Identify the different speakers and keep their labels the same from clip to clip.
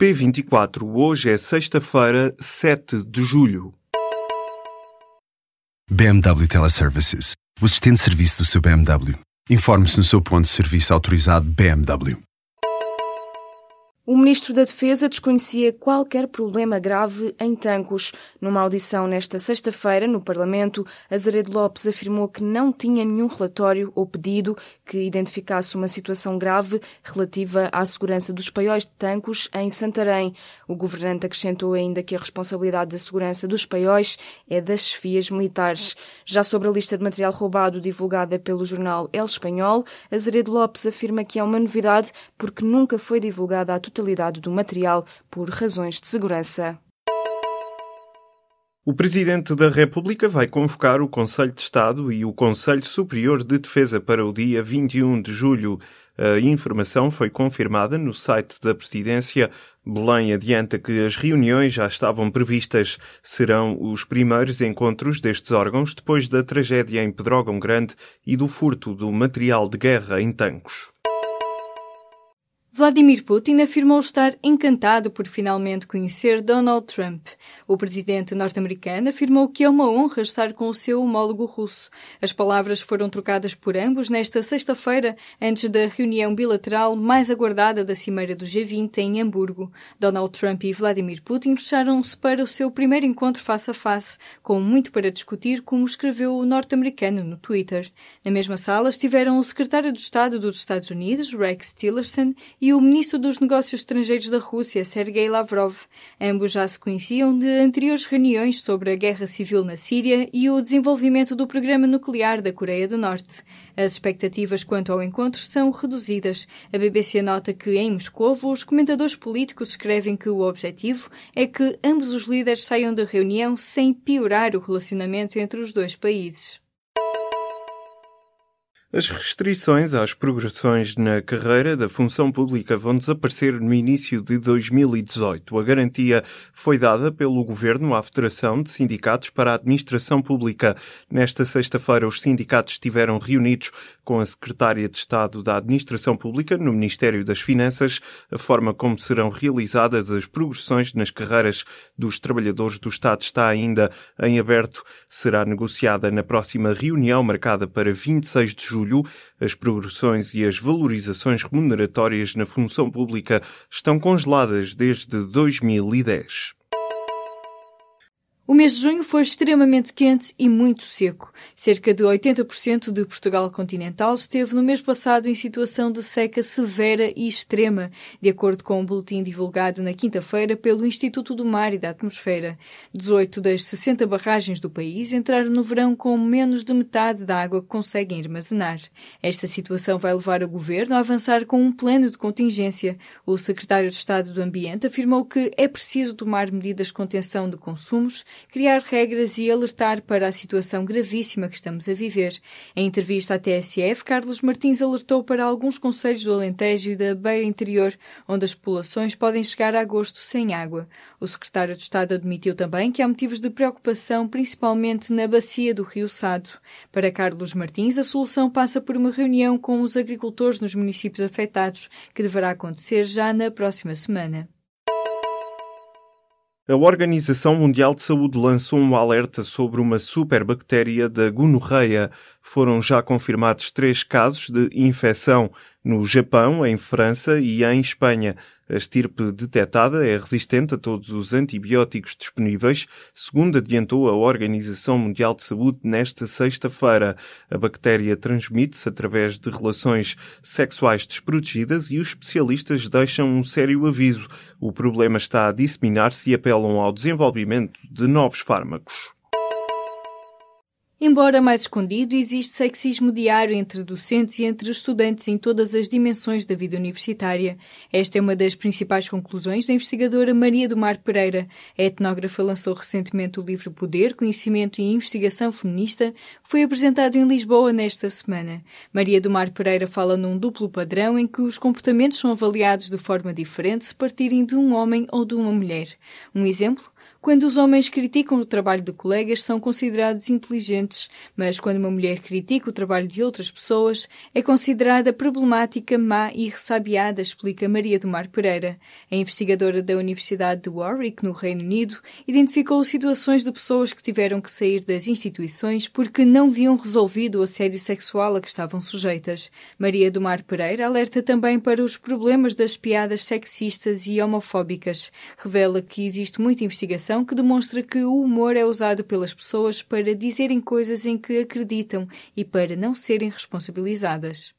Speaker 1: P24. Hoje é sexta-feira, 7 de julho.
Speaker 2: BMW Teleservices. O assistente de serviço do seu BMW. Informe-se no seu ponto de serviço autorizado BMW.
Speaker 3: O ministro da Defesa desconhecia qualquer problema grave em Tancos. Numa audição nesta sexta-feira no Parlamento, Azaredo Lopes afirmou que não tinha nenhum relatório ou pedido que identificasse uma situação grave relativa à segurança dos paióis de Tancos em Santarém. O governante acrescentou ainda que a responsabilidade da segurança dos paióis é das chefias militares. Já sobre a lista de material roubado divulgada pelo jornal El Espanhol, Azaredo Lopes afirma que é uma novidade porque nunca foi divulgada a totalidade do material por razões de segurança.
Speaker 1: O Presidente da República vai convocar o Conselho de Estado e o Conselho Superior de Defesa para o dia 21 de julho. A informação foi confirmada no site da Presidência. Belém adianta que as reuniões já estavam previstas. Serão os primeiros encontros destes órgãos depois da tragédia em Pedrógão Grande e do furto do material de guerra em Tancos.
Speaker 4: Vladimir Putin afirmou estar encantado por finalmente conhecer Donald Trump. O presidente norte-americano afirmou que é uma honra estar com o seu homólogo russo. As palavras foram trocadas por ambos nesta sexta-feira, antes da reunião bilateral mais aguardada da Cimeira do G20 em Hamburgo. Donald Trump e Vladimir Putin fecharam-se para o seu primeiro encontro face a face, com muito para discutir, como escreveu o norte-americano no Twitter. Na mesma sala estiveram o secretário de Estado dos Estados Unidos, Rex Tillerson, e o ministro dos Negócios Estrangeiros da Rússia, Sergei Lavrov. Ambos já se conheciam de anteriores reuniões sobre a guerra civil na Síria e o desenvolvimento do programa nuclear da Coreia do Norte. As expectativas quanto ao encontro são reduzidas. A BBC nota que, em Moscou, os comentadores políticos escrevem que o objetivo é que ambos os líderes saiam da reunião sem piorar o relacionamento entre os dois países.
Speaker 1: As restrições às progressões na carreira da função pública vão desaparecer no início de 2018. A garantia foi dada pelo Governo à Federação de Sindicatos para a Administração Pública. Nesta sexta-feira, os sindicatos estiveram reunidos com a Secretária de Estado da Administração Pública no Ministério das Finanças. A forma como serão realizadas as progressões nas carreiras dos trabalhadores do Estado está ainda em aberto. Será negociada na próxima reunião marcada para 26 de julho julho, as progressões e as valorizações remuneratórias na função pública estão congeladas desde 2010.
Speaker 4: O mês de junho foi extremamente quente e muito seco. Cerca de 80% de Portugal continental esteve no mês passado em situação de seca severa e extrema, de acordo com um boletim divulgado na quinta-feira pelo Instituto do Mar e da Atmosfera. 18 das 60 barragens do país entraram no verão com menos de metade da água que conseguem armazenar. Esta situação vai levar o governo a avançar com um plano de contingência. O secretário de Estado do Ambiente afirmou que é preciso tomar medidas de contenção de consumos criar regras e alertar para a situação gravíssima que estamos a viver. Em entrevista à TSF, Carlos Martins alertou para alguns conselhos do Alentejo e da Beira Interior, onde as populações podem chegar a agosto sem água. O secretário de Estado admitiu também que há motivos de preocupação, principalmente na bacia do Rio Sado. Para Carlos Martins, a solução passa por uma reunião com os agricultores nos municípios afetados, que deverá acontecer já na próxima semana.
Speaker 1: A Organização Mundial de Saúde lançou um alerta sobre uma superbactéria da gonorreia. Foram já confirmados três casos de infecção no Japão, em França e em Espanha. A estirpe detectada é resistente a todos os antibióticos disponíveis, segundo adiantou a Organização Mundial de Saúde nesta sexta-feira. A bactéria transmite-se através de relações sexuais desprotegidas e os especialistas deixam um sério aviso. O problema está a disseminar-se e apelam ao desenvolvimento de novos fármacos.
Speaker 4: Embora mais escondido, existe sexismo diário entre docentes e entre estudantes em todas as dimensões da vida universitária. Esta é uma das principais conclusões da investigadora Maria do Mar Pereira. A etnógrafa lançou recentemente o livro Poder, Conhecimento e Investigação Feminista, que foi apresentado em Lisboa nesta semana. Maria do Mar Pereira fala num duplo padrão em que os comportamentos são avaliados de forma diferente se partirem de um homem ou de uma mulher. Um exemplo? Quando os homens criticam o trabalho de colegas, são considerados inteligentes, mas quando uma mulher critica o trabalho de outras pessoas, é considerada problemática, má e ressabiada, explica Maria do Mar Pereira. A investigadora da Universidade de Warwick, no Reino Unido, identificou situações de pessoas que tiveram que sair das instituições porque não viam resolvido o assédio sexual a que estavam sujeitas. Maria do Mar Pereira alerta também para os problemas das piadas sexistas e homofóbicas. Revela que existe muita investigação que demonstra que o humor é usado pelas pessoas para dizerem coisas em que acreditam e para não serem responsabilizadas.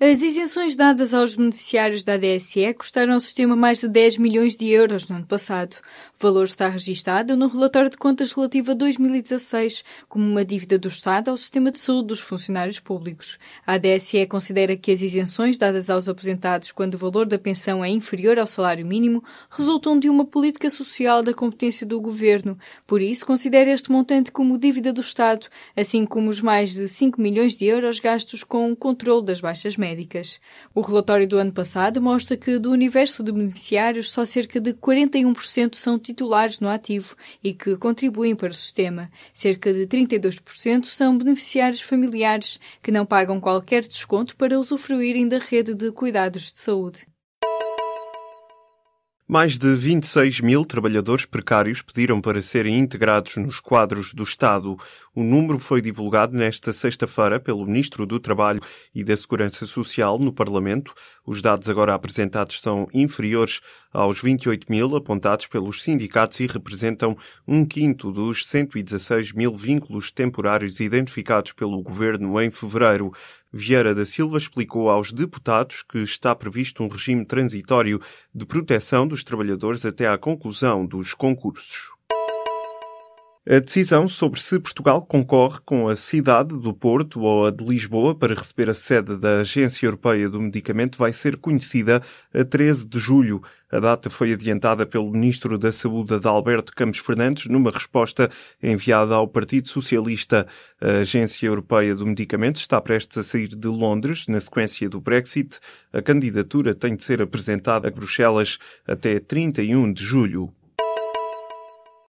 Speaker 4: As isenções dadas aos beneficiários da DSE custaram ao sistema mais de 10 milhões de euros no ano passado. O valor está registado no relatório de contas relativo a 2016 como uma dívida do Estado ao sistema de saúde dos funcionários públicos. A DSE considera que as isenções dadas aos aposentados quando o valor da pensão é inferior ao salário mínimo resultam de uma política social da competência do governo. Por isso, considera este montante como dívida do Estado, assim como os mais de 5 milhões de euros gastos com o controle das baixas médicas. O relatório do ano passado mostra que do universo de beneficiários só cerca de 41% são titulares no ativo e que contribuem para o sistema. Cerca de 32% são beneficiários familiares que não pagam qualquer desconto para usufruírem da rede de cuidados de saúde.
Speaker 1: Mais de 26 mil trabalhadores precários pediram para serem integrados nos quadros do Estado. O número foi divulgado nesta sexta-feira pelo Ministro do Trabalho e da Segurança Social no Parlamento. Os dados agora apresentados são inferiores aos 28 mil apontados pelos sindicatos e representam um quinto dos 116 mil vínculos temporários identificados pelo Governo em fevereiro. Vieira da Silva explicou aos deputados que está previsto um regime transitório de proteção dos trabalhadores até à conclusão dos concursos. A decisão sobre se Portugal concorre com a cidade do Porto ou a de Lisboa para receber a sede da Agência Europeia do Medicamento vai ser conhecida a 13 de julho. A data foi adiantada pelo Ministro da Saúde, Adalberto Campos Fernandes, numa resposta enviada ao Partido Socialista. A Agência Europeia do Medicamento está prestes a sair de Londres, na sequência do Brexit. A candidatura tem de ser apresentada a Bruxelas até 31 de julho.